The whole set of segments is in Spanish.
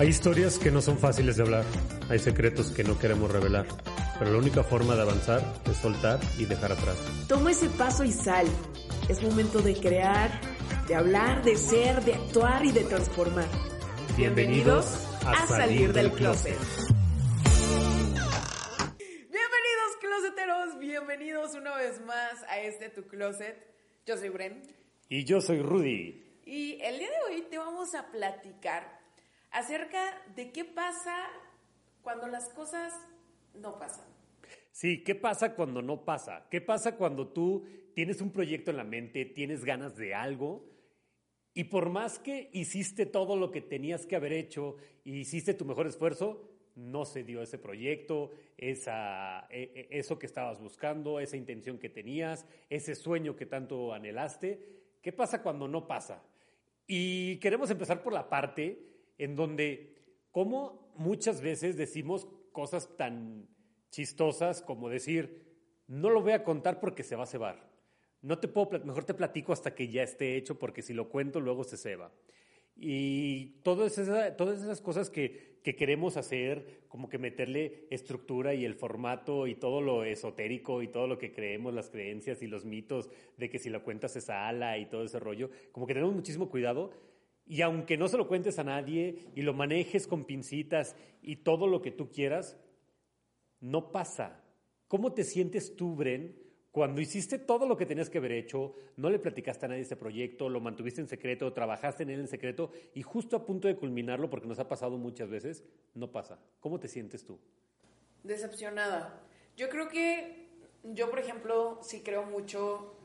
Hay historias que no son fáciles de hablar, hay secretos que no queremos revelar, pero la única forma de avanzar es soltar y dejar atrás. Toma ese paso y sal. Es momento de crear, de hablar, de ser, de actuar y de transformar. Bienvenidos, a, salir, del, closet. Bienvenidos closeteros, bienvenidos una vez más a este Tu Closet. Yo soy Bren. Y yo soy Rudy. Y el día de hoy te vamos a platicar acerca de qué pasa cuando las cosas no pasan. Sí, ¿qué pasa cuando no pasa? ¿Qué pasa cuando tú tienes un proyecto en la mente, tienes ganas de algo y por más que hiciste todo lo que tenías que haber hecho y hiciste tu mejor esfuerzo, no se dio ese proyecto, esa, e, e, eso que estabas buscando, esa intención que tenías, ese sueño que tanto anhelaste? ¿Qué pasa cuando no pasa? Y queremos empezar por la parte en donde, como muchas veces decimos cosas tan chistosas como decir, no lo voy a contar porque se va a cebar. No te puedo, mejor te platico hasta que ya esté hecho porque si lo cuento luego se ceba. Y todas esas, todas esas cosas que, que, queremos hacer, como que meterle estructura y el formato y todo lo esotérico y todo lo que creemos, las creencias y los mitos de que si lo cuentas se sala y todo ese rollo, como que tenemos muchísimo cuidado y aunque no se lo cuentes a nadie y lo manejes con pincitas y todo lo que tú quieras, no pasa. ¿Cómo te sientes tú, Bren, cuando hiciste todo lo que tenías que haber hecho, no le platicaste a nadie este proyecto, lo mantuviste en secreto, trabajaste en él en secreto y justo a punto de culminarlo, porque nos ha pasado muchas veces, no pasa? ¿Cómo te sientes tú? Decepcionada. Yo creo que yo, por ejemplo, sí creo mucho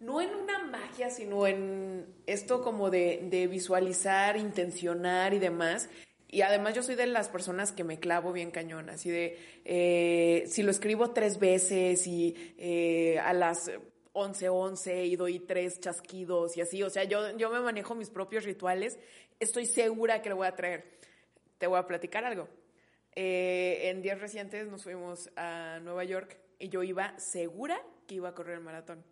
no en una magia, sino en esto como de, visualizar, intencionar y demás. Y además yo soy de las personas que me clavo bien cañón, así de, eh, si lo escribo tres veces y eh, a las 11, 11 y doy tres chasquidos y así, o sea, yo, yo me manejo mis propios rituales, estoy segura que lo voy a traer. Te voy a platicar algo. Eh, en días recientes nos fuimos a Nueva York y yo iba segura que iba a correr el maratón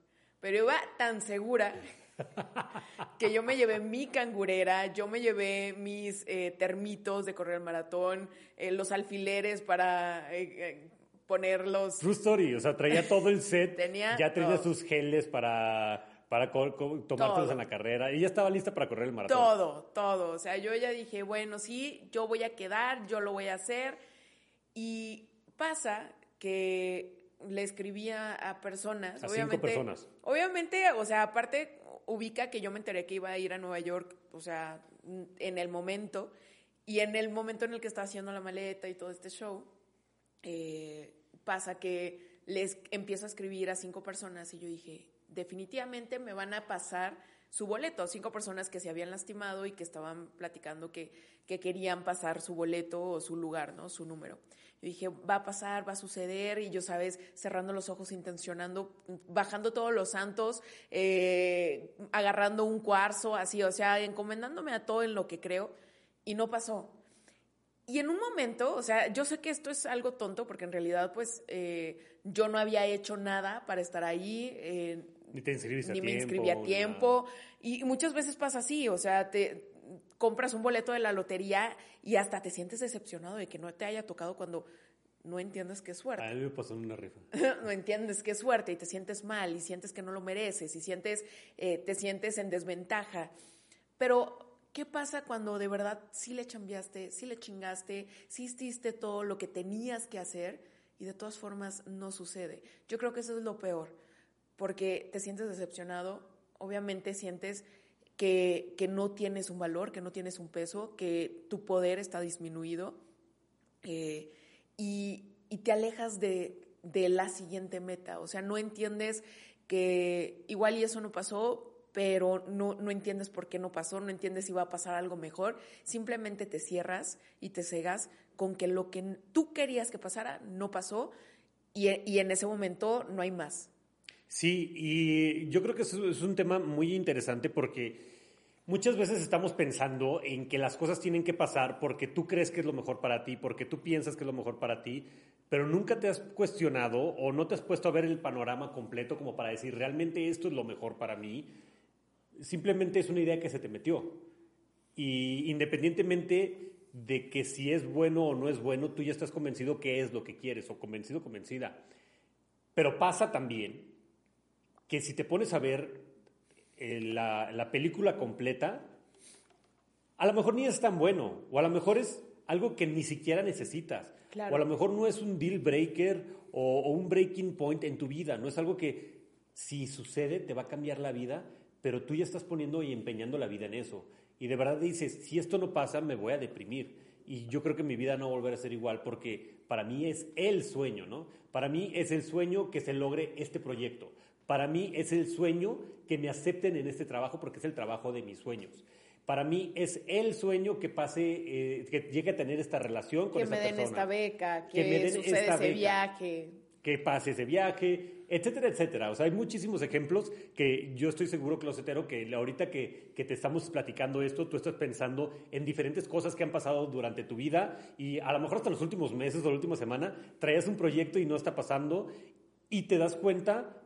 pero iba tan segura que yo me llevé mi cangurera, yo me llevé mis eh, termitos de correr el maratón, eh, los alfileres para eh, ponerlos. True story, o sea, traía todo el set, ya tenía sus geles para para tomártelos en la carrera y ya estaba lista para correr el maratón. Todo, todo, o sea, yo ya dije, bueno, sí, yo voy a quedar, yo lo voy a hacer y pasa que le escribía a personas. A obviamente, cinco personas. Obviamente, o sea, aparte ubica que yo me enteré que iba a ir a Nueva York, o sea, en el momento, y en el momento en el que estaba haciendo la maleta y todo este show, eh, pasa que les empiezo a escribir a cinco personas y yo dije, definitivamente me van a pasar su boleto, cinco personas que se habían lastimado y que estaban platicando que, que querían pasar su boleto o su lugar, ¿no? Su número. Yo dije, va a pasar, va a suceder, y yo, sabes, cerrando los ojos, intencionando, bajando todos los santos, eh, agarrando un cuarzo, así, o sea, encomendándome a todo en lo que creo, y no pasó. Y en un momento, o sea, yo sé que esto es algo tonto, porque en realidad, pues, eh, yo no había hecho nada para estar ahí. Eh, ni te inscribiste ni a tiempo. Ni me inscribí a tiempo. Y muchas veces pasa así, o sea, te compras un boleto de la lotería y hasta te sientes decepcionado de que no te haya tocado cuando no entiendes que es suerte. A mí me pasó en una rifa. no entiendes que es suerte y te sientes mal y sientes que no lo mereces y sientes, eh, te sientes en desventaja. Pero, ¿qué pasa cuando de verdad sí le chambeaste, sí le chingaste, sí hiciste todo lo que tenías que hacer y de todas formas no sucede? Yo creo que eso es lo peor, porque te sientes decepcionado, obviamente sientes que, no tienes un valor, que no tienes un peso, que tu poder está disminuido eh, y, te alejas de, la siguiente meta. O sea, no entiendes que igual y eso no pasó, pero no, no entiendes por qué no pasó, no entiendes si va a pasar algo mejor, simplemente te cierras y te cegas con que lo que tú querías que pasara no pasó y, y en ese momento no hay más. Sí, y yo creo que es un tema muy interesante porque muchas veces estamos pensando en que las cosas tienen que pasar porque tú crees que es lo mejor para ti, porque tú piensas que es lo mejor para ti, pero nunca te has cuestionado o no te has puesto a ver el panorama completo como para decir, realmente esto es lo mejor para mí. Simplemente es una idea que se te metió. Y independientemente de que si es bueno o no es bueno, tú ya estás convencido que es lo que quieres o convencido, convencida. Pero pasa también que si te pones a ver eh, la, la película completa, a lo mejor ni es tan bueno, o a lo mejor es algo que ni siquiera necesitas, o a lo mejor no es un deal breaker o, o, un breaking point en tu vida, no es algo que si sucede te va a cambiar la vida, pero tú ya estás poniendo y empeñando la vida en eso. Y de verdad dices, si esto no pasa, me voy a deprimir. Y yo creo que mi vida no va a volver a ser igual porque para mí es el sueño, ¿no? Para mí es el sueño que se logre este proyecto. Para mí es el sueño que me acepten en este trabajo porque es el trabajo de mis sueños. Para mí es el sueño que pase, eh, que llegue a tener esta relación con que esa persona. Que me den esta beca, que, me den sucede esta ese beca, viaje. Que pase ese viaje, etcétera, etcétera. O sea, hay muchísimos ejemplos que yo estoy seguro, Closetero, que ahorita que, que te estamos platicando esto, tú estás pensando en diferentes cosas que han pasado durante tu vida y a lo mejor hasta los últimos meses o la última semana traías un proyecto y no está pasando y te das cuenta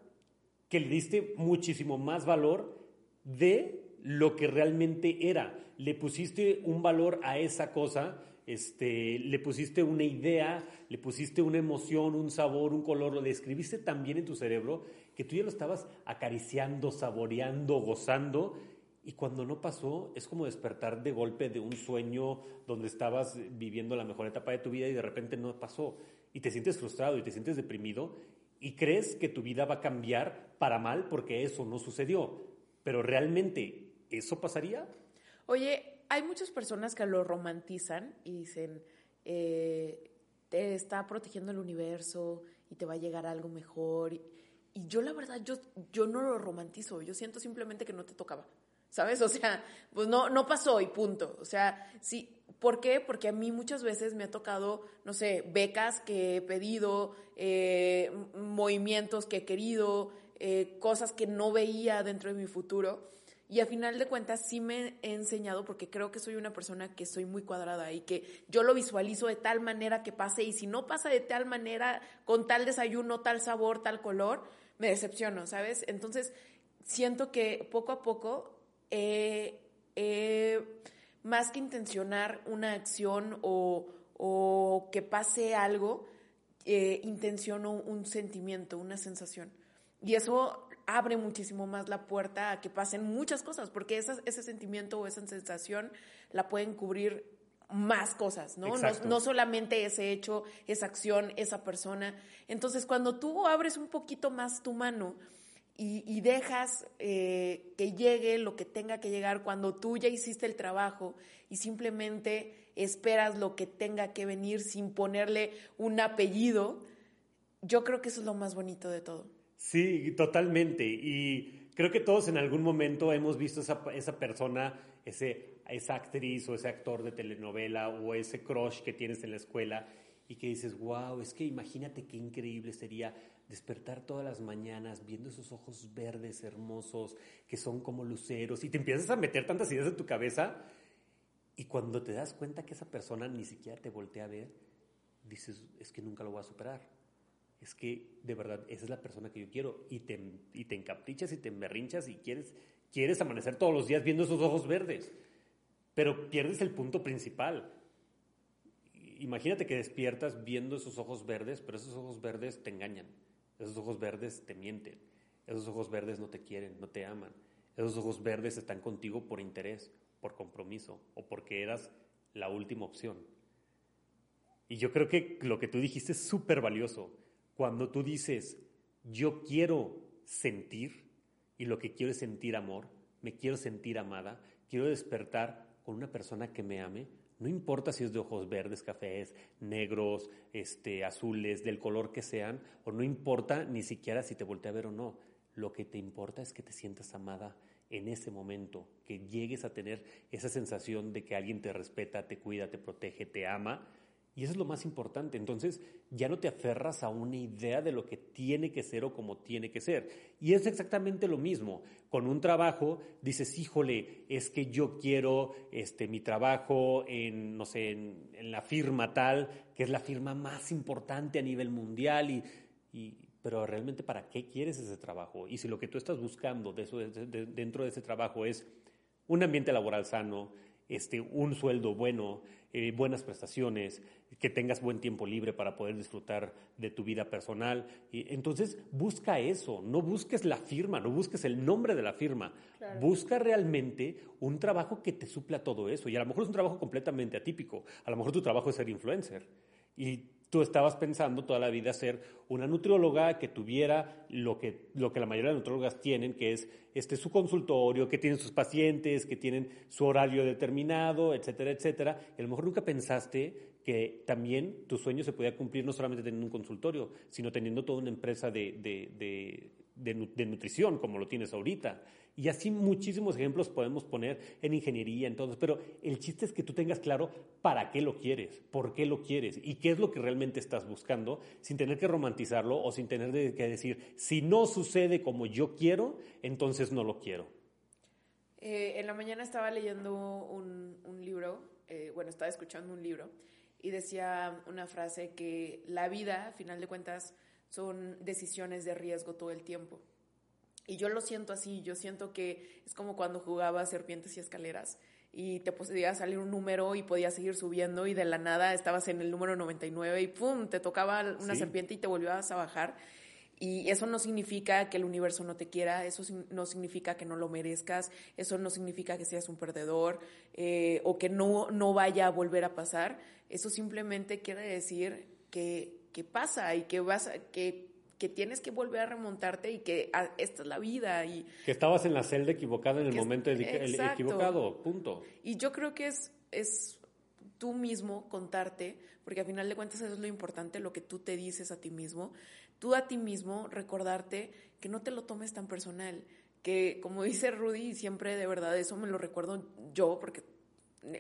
que le diste muchísimo más valor de lo que realmente era. Le pusiste un valor a esa cosa, este, le pusiste una idea, le pusiste una emoción, un sabor, un color, lo describiste tan bien en tu cerebro que tú ya lo estabas acariciando, saboreando, gozando. Y cuando no pasó, es como despertar de golpe de un sueño donde estabas viviendo la mejor etapa de tu vida y de repente no pasó. Y te sientes frustrado y te sientes deprimido y crees que tu vida va a cambiar para mal porque eso no sucedió. Pero realmente, ¿eso pasaría? Oye, hay muchas personas que lo romantizan y dicen, eh, te está protegiendo el universo y te va a llegar algo mejor. Y, yo la verdad, yo, yo no lo romantizo, yo siento simplemente que no te tocaba. ¿Sabes? O sea, pues no, no pasó y punto. O sea, sí, ¿Por qué? Porque a mí muchas veces me ha tocado, no sé, becas que he pedido, eh, movimientos que he querido, eh, cosas que no veía dentro de mi futuro. Y a final de cuentas sí me he enseñado porque creo que soy una persona que soy muy cuadrada y que yo lo visualizo de tal manera que pase y si no pasa de tal manera, con tal desayuno, tal sabor, tal color, me decepciono, ¿sabes? Entonces siento que poco a poco he más que intencionar una acción o, que pase algo, eh, intenciono un sentimiento, una sensación. Y eso abre muchísimo más la puerta a que pasen muchas cosas, porque ese sentimiento o esa sensación la pueden cubrir más cosas, ¿no? ¿no? ¿no? solamente ese hecho, esa acción, esa persona. Entonces, cuando tú abres un poquito más tu mano y, dejas eh, que llegue lo que tenga que llegar cuando tú ya hiciste el trabajo y simplemente esperas lo que tenga que venir sin ponerle un apellido, yo creo que eso es lo más bonito de todo. Sí, totalmente. Y creo que todos en algún momento hemos visto esa, esa persona, ese, esa actriz o ese actor de telenovela o ese crush que tienes en la escuela y que dices, wow, es que imagínate qué increíble sería despertar todas las mañanas viendo esos ojos verdes hermosos que son como luceros y te empiezas a meter tantas ideas en tu cabeza y cuando te das cuenta que esa persona ni siquiera te voltea a ver, dices, es que nunca lo voy a superar. Es que de verdad esa es la persona que yo quiero y te, y te encaprichas y te emberrinchas y quieres, quieres amanecer todos los días viendo esos ojos verdes, pero pierdes el punto principal. Imagínate que despiertas viendo esos ojos verdes, pero esos ojos verdes te engañan esos ojos verdes te mienten. Esos ojos verdes no te quieren, no te aman. Esos ojos verdes están contigo por interés, por compromiso o porque eras la última opción. Y yo creo que lo que tú dijiste es súper valioso. Cuando tú dices, yo quiero sentir y lo que quiero es sentir amor, me quiero sentir amada, quiero despertar con una persona que me ame, no importa si es de ojos verdes, cafés, negros, este, azules, del color que sean, o no importa ni siquiera si te voltea a ver o no. Lo que te importa es que te sientas amada en ese momento, que llegues a tener esa sensación de que alguien te respeta, te cuida, te protege, te ama. Y eso es lo más importante. Entonces ya no te aferras a una idea de lo que tiene que ser o cómo tiene que ser. Y es exactamente lo mismo. Con un trabajo dices, híjole, es que yo quiero este, mi trabajo en, no sé, en, la firma tal, que es la firma más importante a nivel mundial y, pero realmente para qué quieres ese trabajo. Y si lo que tú estás buscando dentro de ese trabajo es un ambiente laboral sano, este, un sueldo bueno, eh, buenas prestaciones, que tengas buen tiempo libre para poder disfrutar de tu vida personal. Y, entonces, busca eso, no busques la firma, no busques el nombre de la firma, busca realmente un trabajo que te supla todo eso. Y a lo mejor es un trabajo completamente atípico, a lo mejor tu trabajo es ser influencer. Y tú estabas pensando toda la vida ser una nutrióloga que tuviera lo que, lo que la mayoría de nutriólogas tienen, que es este, su consultorio, que tienen sus pacientes, que tienen su horario determinado, etcétera, etcétera. Y a lo mejor nunca pensaste que también tu sueño se podía cumplir no solamente teniendo un consultorio, sino teniendo toda una empresa de, de, de nutrición como lo tienes ahorita. Y así muchísimos ejemplos podemos poner en ingeniería, en todo. Pero el chiste es que tú tengas claro para qué lo quieres, por qué lo quieres y qué es lo que realmente estás buscando, sin tener que romantizarlo o sin tener que decir, si no sucede como yo quiero, entonces no lo quiero. Eh, en la mañana estaba leyendo un, libro, eh, bueno, estaba escuchando un libro y decía una frase que la vida, a final de cuentas, son decisiones de riesgo todo el tiempo. Y yo lo siento así, yo siento que es como cuando jugaba serpientes y escaleras y te podía salir un número y podías seguir subiendo y de la nada estabas en el número 99 y ¡pum! te tocaba una serpiente y te volvías a bajar. Y eso no significa que el universo no te quiera, eso no significa que no lo merezcas, eso no significa que seas un perdedor eh, o que no, no vaya a volver a pasar. Eso simplemente quiere decir que, que pasa y que vas a, que que tienes que volver a remontarte y que ah, esta es la vida. Y, que estabas en la celda equivocada en el momento equivocado, punto. Y yo creo que es, es tú mismo contarte, porque al final de cuentas eso es lo importante, lo que tú te dices a ti mismo, tú a ti mismo recordarte que no te lo tomes tan personal, que como dice Rudy, siempre de verdad eso me lo recuerdo yo, porque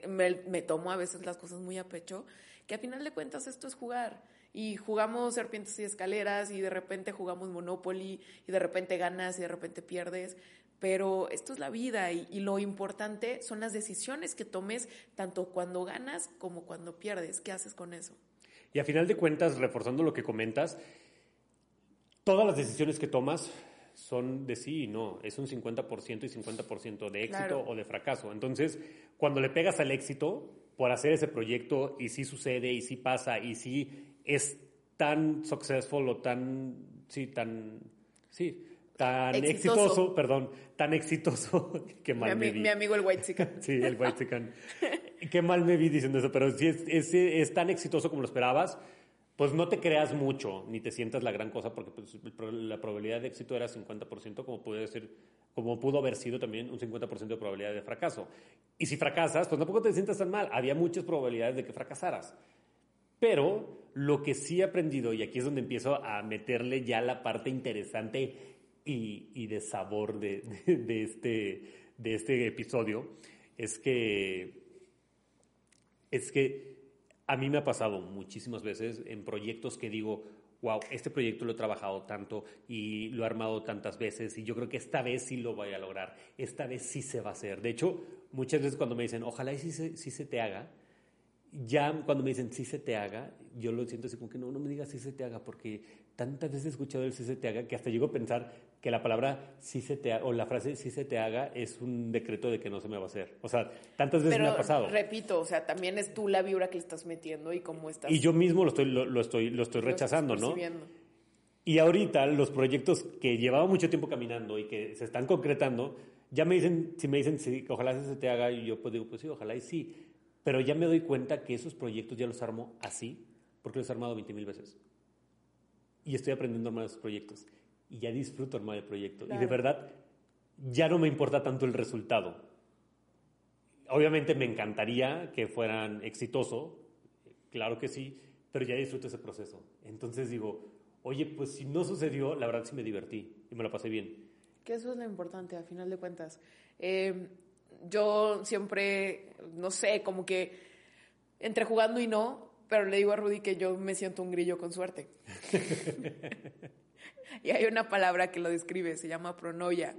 me, me tomo a veces las cosas muy a pecho, que al final de cuentas esto es jugar y jugamos serpientes y escaleras y de repente jugamos Monopoly y de repente ganas y de repente pierdes. Pero esto es la vida y, lo importante son las decisiones que tomes tanto cuando ganas como cuando pierdes. ¿Qué haces con eso? Y a final de cuentas, reforzando lo que comentas, todas las decisiones que tomas son de sí y no. Es un 50% y 50% de éxito o de fracaso. Entonces, cuando le pegas al éxito por hacer ese proyecto y sí sucede y sí pasa y sí es tan successful o tan, sí, tan, sí, tan exitoso, perdón, tan exitoso que mal mi, me vi. Mi amigo el White Chicken. sí, el White Chicken. Qué mal me vi diciendo eso, pero si es, es, es, tan exitoso como lo esperabas, pues no te creas mucho, ni te sientas la gran cosa, porque pues, la probabilidad de éxito era 50%, como puede ser, como pudo haber sido también un 50% de probabilidad de fracaso. Y si fracasas, pues tampoco te sientas tan mal. Había muchas probabilidades de que fracasaras. Pero lo que sí he aprendido, y aquí es donde empiezo a meterle ya la parte interesante y, de sabor de, este, de este episodio, es que, es que a mí me ha pasado muchísimas veces en proyectos que digo, wow, este proyecto lo he trabajado tanto y lo he armado tantas veces y yo creo que esta vez sí lo voy a lograr, esta vez sí se va a hacer. De hecho, muchas veces cuando me dicen, ojalá y sí se te haga, ya cuando me dicen sí se te haga, yo lo siento así como que no, no me digas sí se te haga, porque tantas veces he escuchado el sí se te haga que hasta llego a pensar que la palabra sí se te haga, o la frase sí se te haga es un decreto de que no se me va a hacer. O sea, tantas veces me ha pasado. Repito, o sea, también es tú la vibra que le estás metiendo y cómo estás. Y yo mismo lo estoy, lo, estoy, lo estoy rechazando, ¿no? Y ahorita los proyectos que llevaba mucho tiempo caminando y que se están concretando, ya me dicen, si me dicen sí, ojalá se te haga, y yo pues digo, pues sí, ojalá y sí pero ya me doy cuenta que esos proyectos ya los armo así, porque los he armado 20 mil veces. Y estoy aprendiendo a armar esos proyectos. Y ya disfruto armar el proyecto. Y de verdad, ya no me importa tanto el resultado. Obviamente me encantaría que fueran exitosos, claro que sí, pero ya disfruto ese proceso. Entonces digo, oye, pues si no sucedió, la verdad sí me divertí y me lo pasé bien. Que eso es lo importante, a final de cuentas. Eh, yo siempre, no sé, como que entre jugando y no, pero le digo a Rudy que yo me siento un grillo con suerte. y hay una palabra que lo describe, se llama pronoia.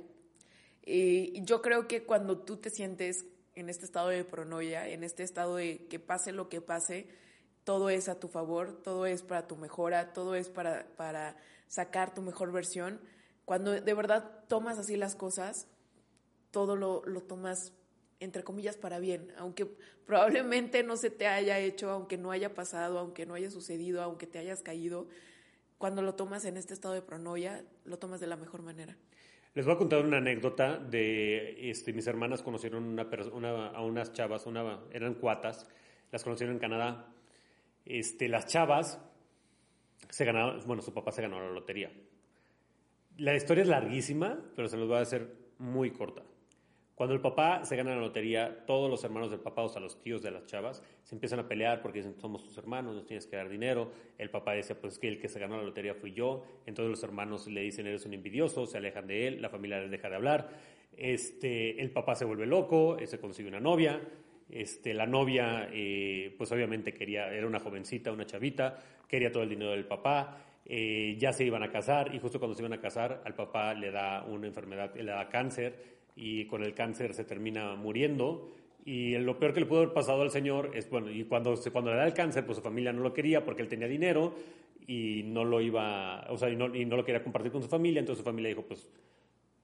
Y yo creo que cuando tú te sientes en este estado de pronoia, en este estado de que pase lo que pase, todo es a tu favor, todo es para tu mejora, todo es para, para sacar tu mejor versión. Cuando de verdad tomas así las cosas, todo lo, lo tomas entre comillas para bien, aunque probablemente no se te haya hecho, aunque no haya pasado, aunque no haya sucedido, aunque te hayas caído, cuando lo tomas en este estado de pronoia, lo tomas de la mejor manera. Les voy a contar una anécdota de este, mis hermanas conocieron una, una, a unas chavas, una, eran cuatas, las conocieron en Canadá. Este, las chavas se ganaron, bueno, su papá se ganó la lotería. La historia es larguísima, pero se los voy a hacer muy corta. Cuando el papá se gana la lotería, todos los hermanos del papá, o sea, los tíos de las chavas, se empiezan a pelear porque dicen, somos tus hermanos, nos tienes que dar dinero. El papá dice, pues es que el que se ganó la lotería fui yo. Entonces los hermanos le dicen, eres un envidioso, se alejan de él, la familia les deja de hablar. Este, el papá se vuelve loco, se consigue una novia. Este, la novia, eh, pues obviamente quería, era una jovencita, una chavita, quería todo el dinero del papá. Eh, ya se iban a casar y justo cuando se iban a casar, al papá le da una enfermedad, le da cáncer y con el cáncer se termina muriendo. Y lo peor que le pudo haber pasado al señor es, bueno, y cuando, cuando le da el cáncer, pues su familia no lo quería porque él tenía dinero y no lo iba, o sea, y no, y no lo quería compartir con su familia, entonces su familia dijo, pues,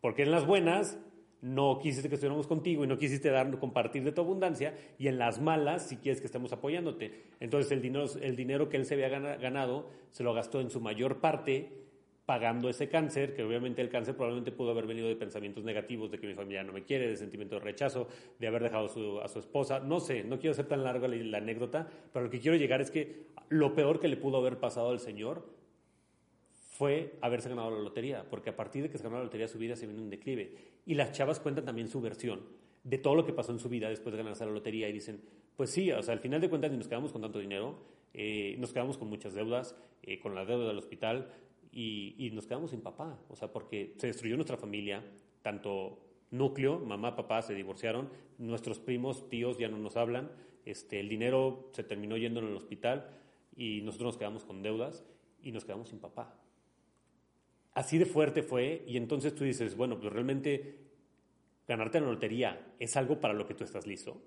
porque en las buenas no quisiste que estuviéramos contigo y no quisiste dar, compartir de tu abundancia, y en las malas si quieres que estemos apoyándote. Entonces el dinero, el dinero que él se había ganado se lo gastó en su mayor parte pagando ese cáncer, que obviamente el cáncer probablemente pudo haber venido de pensamientos negativos, de que mi familia no me quiere, de sentimiento de rechazo, de haber dejado a su esposa, no sé, no quiero ser tan larga la, anécdota, pero lo que quiero llegar es que lo peor que le pudo haber pasado al Señor fue haberse ganado la lotería, porque a partir de que se ganó la lotería su vida se vino en declive. Y las chavas cuentan también su versión de todo lo que pasó en su vida después de ganarse la lotería y dicen, pues sí, o sea, al final de cuentas ni nos quedamos con tanto dinero, eh, nos quedamos con muchas deudas, eh, con la deuda del hospital, y, nos quedamos sin papá, o sea, porque se destruyó nuestra familia, tanto núcleo, mamá, papá se divorciaron, nuestros primos, tíos ya no nos hablan, este, el dinero se terminó yendo en el hospital y nosotros nos quedamos con deudas y nos quedamos sin papá. Así de fuerte fue y entonces tú dices, bueno, pues realmente ganarte la lotería es algo para lo que tú estás listo.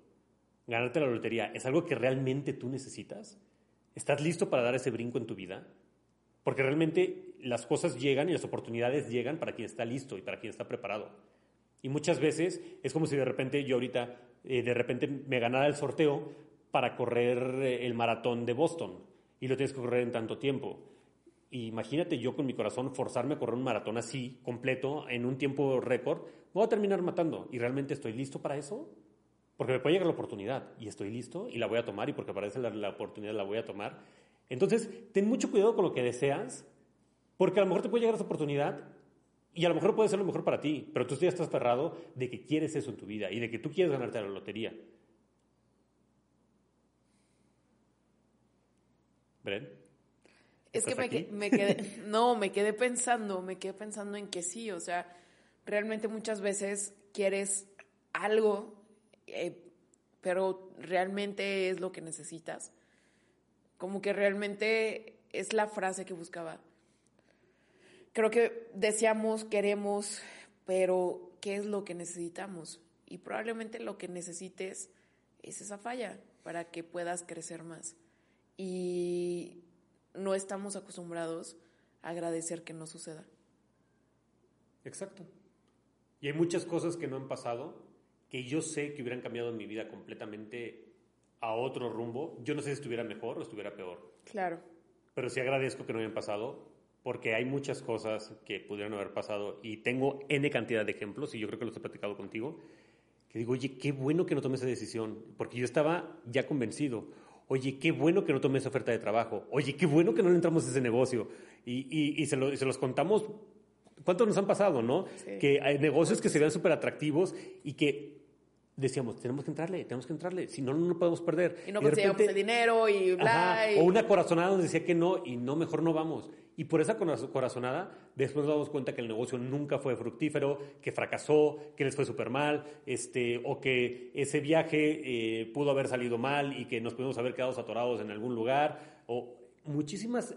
Ganarte la lotería es algo que realmente tú necesitas. ¿Estás listo para dar ese brinco en tu vida? Porque realmente las cosas llegan y las oportunidades llegan para quien está listo y para quien está preparado. Y muchas veces es como si de repente yo ahorita, eh, de repente me ganara el sorteo para correr eh, el maratón de Boston y lo tienes que correr en tanto tiempo. imagínate yo con mi corazón forzarme a correr un maratón así, completo, en un tiempo récord, voy a terminar matando. ¿Y realmente estoy listo para eso? Porque me puede llegar la oportunidad y estoy listo y la voy a tomar y porque aparece la oportunidad la voy a tomar entonces, ten mucho cuidado con lo que deseas, porque a lo mejor te puede llegar esa oportunidad y a lo mejor puede ser lo mejor para ti, pero tú ya estás cerrado de que quieres eso en tu vida y de que tú quieres ganarte la lotería. ¿Bren? Es que me, quedé, no, me quedé pensando, me quedé pensando en que sí, o sea, realmente muchas veces quieres algo, eh, pero realmente es lo que necesitas. Como que realmente es la frase que buscaba. Creo que deseamos, queremos, pero ¿qué es lo que necesitamos? Y probablemente lo que necesites es esa falla para que puedas crecer más. Y no estamos acostumbrados a agradecer que no suceda. Exacto. Y hay muchas cosas que no han pasado que yo sé que hubieran cambiado mi vida completamente a otro rumbo, yo no sé si estuviera mejor o estuviera peor. Claro. Pero sí agradezco que no hayan pasado, porque hay muchas cosas que pudieron haber pasado y tengo N cantidad de ejemplos, y yo creo que los he platicado contigo, que digo, oye, qué bueno que no tomé esa decisión, porque yo estaba ya convencido. Oye, qué bueno que no tomé esa oferta de trabajo. Oye, qué bueno que no le entramos a ese negocio. Y, y, se, se, los contamos. ¿Cuántos nos han pasado, no? Que hay negocios que se vean súper atractivos y que decíamos, tenemos que entrarle, tenemos que entrarle, si no, no lo podemos perder. Y no conseguíamos repente- el dinero y bla. Ajá, y- O una corazonada nos decía que no y no, mejor no vamos. Y por esa coraz- corazonada, después nos damos cuenta que el negocio nunca fue fructífero, que fracasó, que les fue súper mal, este, o que ese viaje eh, pudo haber salido mal y que nos pudimos haber quedado atorados en algún lugar, o muchísimas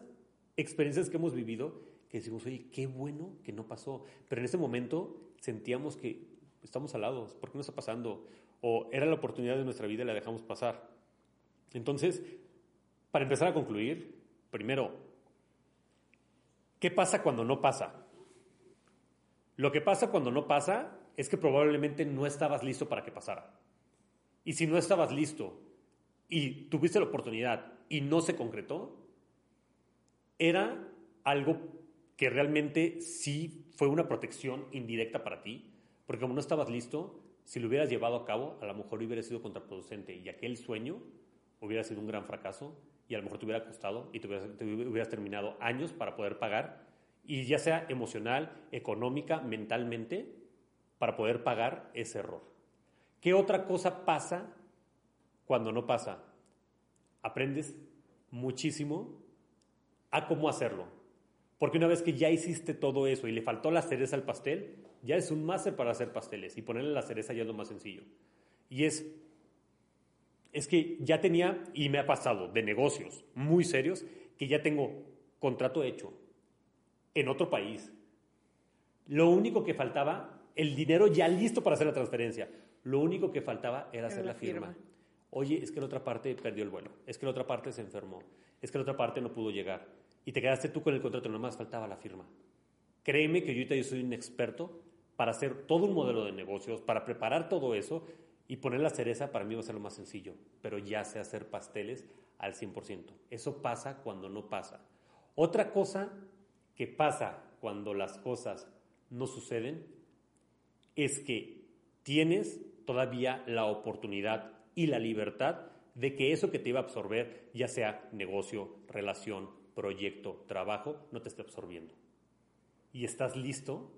experiencias que hemos vivido que decimos, oye, qué bueno que no pasó. Pero en ese momento sentíamos que estamos alados, ¿por qué no está pasando? O era la oportunidad de nuestra vida y la dejamos pasar. Entonces, para empezar a concluir, primero, ¿qué pasa cuando no pasa? Lo que pasa cuando no pasa es que probablemente no estabas listo para que pasara. Y si no estabas listo y tuviste la oportunidad y no se concretó, era algo que realmente sí fue una protección indirecta para ti, porque como no estabas listo, si lo hubieras llevado a cabo, a lo mejor hubiera sido contraproducente y aquel sueño hubiera sido un gran fracaso y a lo mejor te hubiera costado y te hubieras, te terminado años para poder pagar, y ya sea emocional, económica, mentalmente, para poder pagar ese error. ¿Qué otra cosa pasa cuando no pasa? Aprendes muchísimo a cómo hacerlo. Porque una vez que ya hiciste todo eso y le faltó la cereza al pastel, ya es un máster para hacer pasteles y ponerle la cereza ya es lo más sencillo. Y es, es que ya tenía, y me ha pasado, de negocios muy serios, que ya tengo contrato hecho en otro país. Lo único que faltaba, el dinero ya listo para hacer la transferencia. Lo único que faltaba era hacer la la firma. firma. Oye, es que la otra parte perdió el vuelo. Es que la otra parte se enfermó. Es que la otra parte no pudo llegar. Y te quedaste tú con el contrato, nomás faltaba la firma. Créeme que yo yo soy un experto para hacer todo un modelo de negocios, para preparar todo eso y poner la cereza para mí va a ser lo más sencillo. Pero ya sé hacer pasteles al 100%. Eso pasa cuando no pasa. Otra cosa que pasa cuando las cosas no suceden es que tienes todavía la oportunidad y la libertad de que eso que te iba a absorber, ya sea negocio, relación, proyecto, trabajo, no te esté absorbiendo. Y estás listo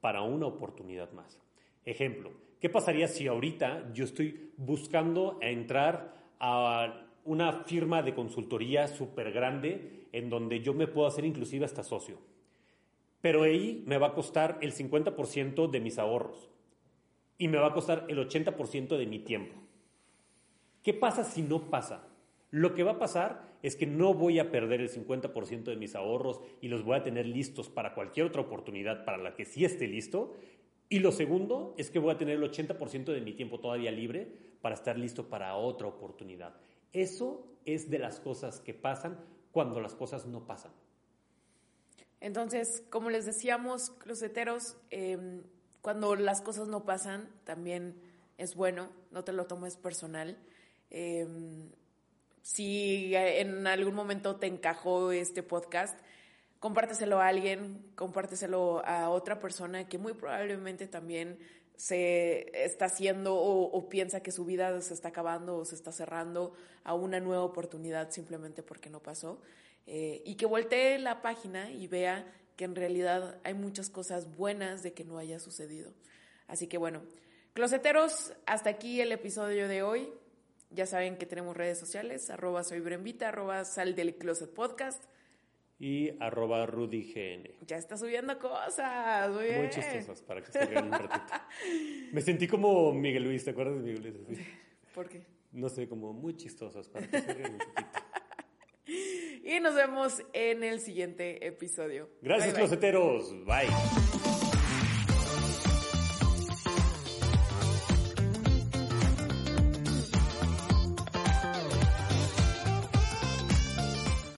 para una oportunidad más. Ejemplo, ¿qué pasaría si ahorita yo estoy buscando entrar a una firma de consultoría súper grande en donde yo me puedo hacer inclusive hasta socio? Pero ahí me va a costar el 50% de mis ahorros y me va a costar el 80% de mi tiempo. ¿Qué pasa si no pasa? Lo que va a pasar es que no voy a perder el 50% de mis ahorros y los voy a tener listos para cualquier otra oportunidad para la que sí esté listo. Y lo segundo es que voy a tener el 80% de mi tiempo todavía libre para estar listo para otra oportunidad. Eso es de las cosas que pasan cuando las cosas no pasan. Entonces, como les decíamos, closeteros, eh, cuando las cosas no pasan, también es bueno, no te lo tomes personal. Eh, si en algún momento te encajó este podcast, compárteselo a alguien, compárteselo a otra persona que muy probablemente también se está haciendo o, piensa que su vida se está acabando o se está cerrando a una nueva oportunidad simplemente porque no pasó. Eh, y que voltee la página y vea que en realidad hay muchas cosas buenas de que no haya sucedido. Así que bueno, closeteros, hasta aquí el episodio de hoy. Ya saben que tenemos redes sociales, arroba soy Brembita, arroba sal del closet podcast. Y arroba RudyGN. Ya está subiendo cosas, muy, muy chistosas para que se vean un ratito. Me sentí como Miguel Luis, ¿te acuerdas de Miguel Luis? Así. ¿Por qué? No sé, como muy chistosas para que se vean un poquito. Y nos vemos en el siguiente episodio. Gracias, bye, bye. closeteros. Bye.